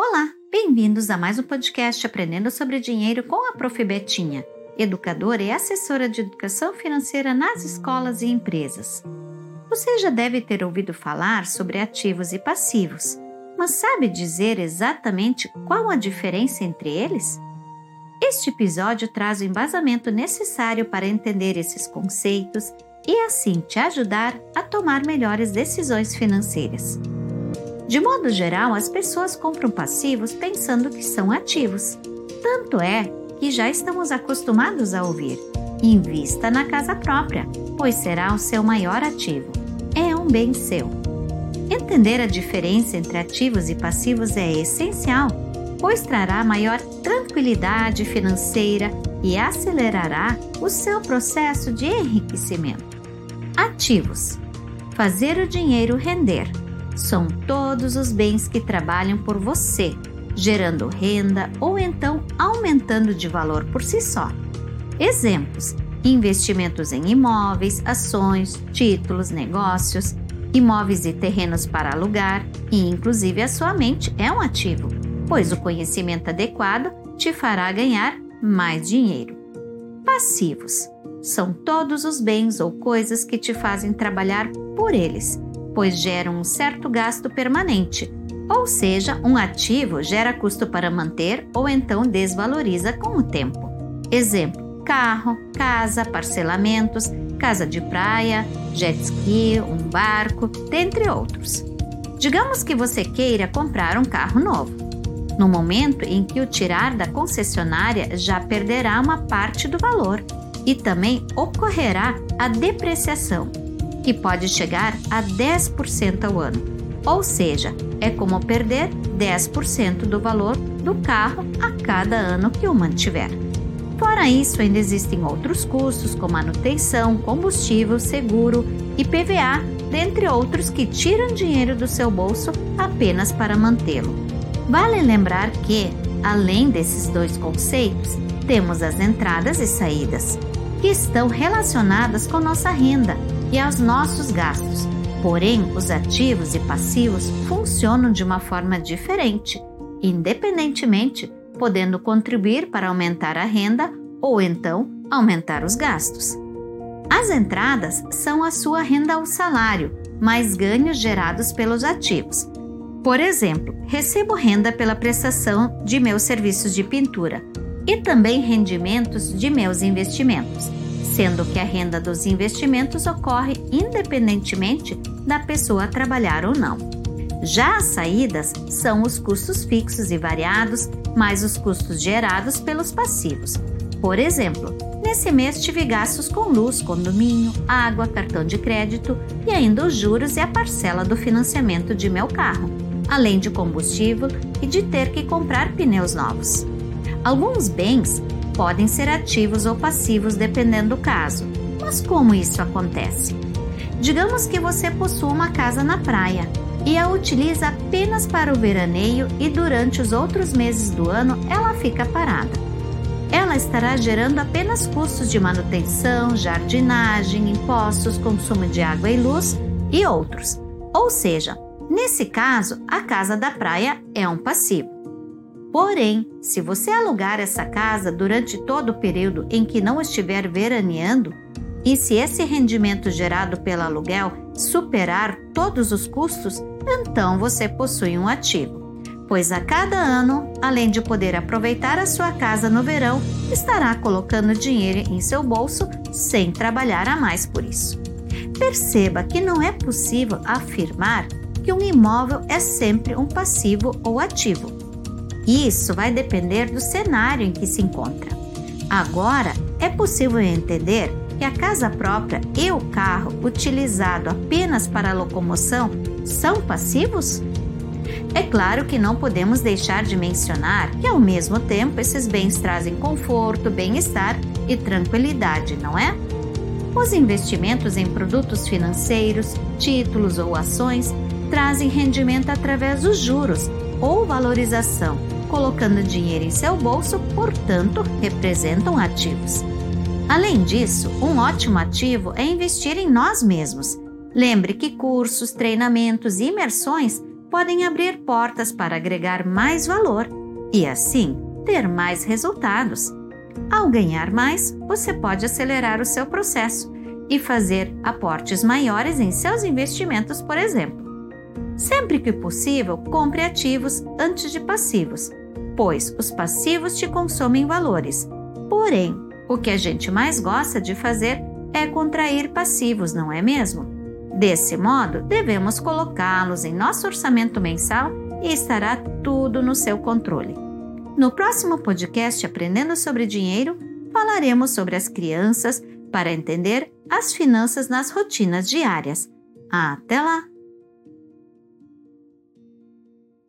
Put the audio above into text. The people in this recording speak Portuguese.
Olá, bem-vindos a mais um podcast Aprendendo sobre Dinheiro com a Prof. Betinha, educadora e assessora de educação financeira nas escolas e empresas. Você já deve ter ouvido falar sobre ativos e passivos, mas sabe dizer exatamente qual a diferença entre eles? Este episódio traz o embasamento necessário para entender esses conceitos e assim te ajudar a tomar melhores decisões financeiras. De modo geral, as pessoas compram passivos pensando que são ativos. Tanto é que já estamos acostumados a ouvir: invista na casa própria, pois será o seu maior ativo. É um bem seu. Entender a diferença entre ativos e passivos é essencial, pois trará maior tranquilidade financeira e acelerará o seu processo de enriquecimento. Ativos: fazer o dinheiro render são todos os bens que trabalham por você, gerando renda ou então aumentando de valor por si só. Exemplos: investimentos em imóveis, ações, títulos, negócios, imóveis e terrenos para alugar, e inclusive a sua mente é um ativo, pois o conhecimento adequado te fará ganhar mais dinheiro. Passivos são todos os bens ou coisas que te fazem trabalhar por eles pois geram um certo gasto permanente, ou seja, um ativo gera custo para manter ou então desvaloriza com o tempo. Exemplo: carro, casa, parcelamentos, casa de praia, jet ski, um barco, dentre outros. Digamos que você queira comprar um carro novo. No momento em que o tirar da concessionária, já perderá uma parte do valor e também ocorrerá a depreciação, que pode chegar a 10% ao ano. Ou seja, é como perder 10% do valor do carro a cada ano que o mantiver. Fora isso, ainda existem outros custos como manutenção, combustível, seguro, IPVA, dentre outros que tiram dinheiro do seu bolso apenas para mantê-lo. Vale lembrar que, além desses dois conceitos, temos as entradas e saídas, que estão relacionadas com nossa renda e aos nossos gastos. Porém, os ativos e passivos funcionam de uma forma diferente, independentemente, podendo contribuir para aumentar a renda ou então aumentar os gastos. As entradas são a sua renda ao salário, mais ganhos gerados pelos ativos. Por exemplo, recebo renda pela prestação de meus serviços de pintura e também rendimentos de meus investimentos sendo que a renda dos investimentos ocorre independentemente da pessoa trabalhar ou não. Já as saídas são os custos fixos e variados, mais os custos gerados pelos passivos. Por exemplo, nesse mês tive gastos com luz, condomínio, água, cartão de crédito e ainda os juros e a parcela do financiamento de meu carro, além de combustível e de ter que comprar pneus novos. Alguns bens podem ser ativos ou passivos dependendo do caso. Mas como isso acontece? Digamos que você possua uma casa na praia e a utiliza apenas para o veraneio e durante os outros meses do ano ela fica parada. Ela estará gerando apenas custos de manutenção, jardinagem, impostos, consumo de água e luz e outros. Ou seja, nesse caso, a casa da praia é um passivo. Porém, se você alugar essa casa durante todo o período em que não estiver veraneando, e se esse rendimento gerado pelo aluguel superar todos os custos, então você possui um ativo, pois a cada ano, além de poder aproveitar a sua casa no verão, estará colocando dinheiro em seu bolso sem trabalhar a mais por isso. Perceba que não é possível afirmar que um imóvel é sempre um passivo ou ativo isso vai depender do cenário em que se encontra. Agora, é possível entender que a casa própria e o carro utilizado apenas para locomoção são passivos? É claro que não podemos deixar de mencionar que, ao mesmo tempo, esses bens trazem conforto, bem-estar e tranquilidade, não é? Os investimentos em produtos financeiros, títulos ou ações trazem rendimento através dos juros ou valorização colocando dinheiro em seu bolso, portanto, representam ativos. Além disso, um ótimo ativo é investir em nós mesmos. Lembre que cursos, treinamentos e imersões podem abrir portas para agregar mais valor e, assim, ter mais resultados. Ao ganhar mais, você pode acelerar o seu processo e fazer aportes maiores em seus investimentos, por exemplo. Sempre que possível, compre ativos antes de passivos, pois os passivos te consomem valores. Porém, o que a gente mais gosta de fazer é contrair passivos, não é mesmo? Desse modo, devemos colocá-los em nosso orçamento mensal e estará tudo no seu controle. No próximo podcast Aprendendo sobre Dinheiro, falaremos sobre as crianças para entender as finanças nas rotinas diárias. Até lá!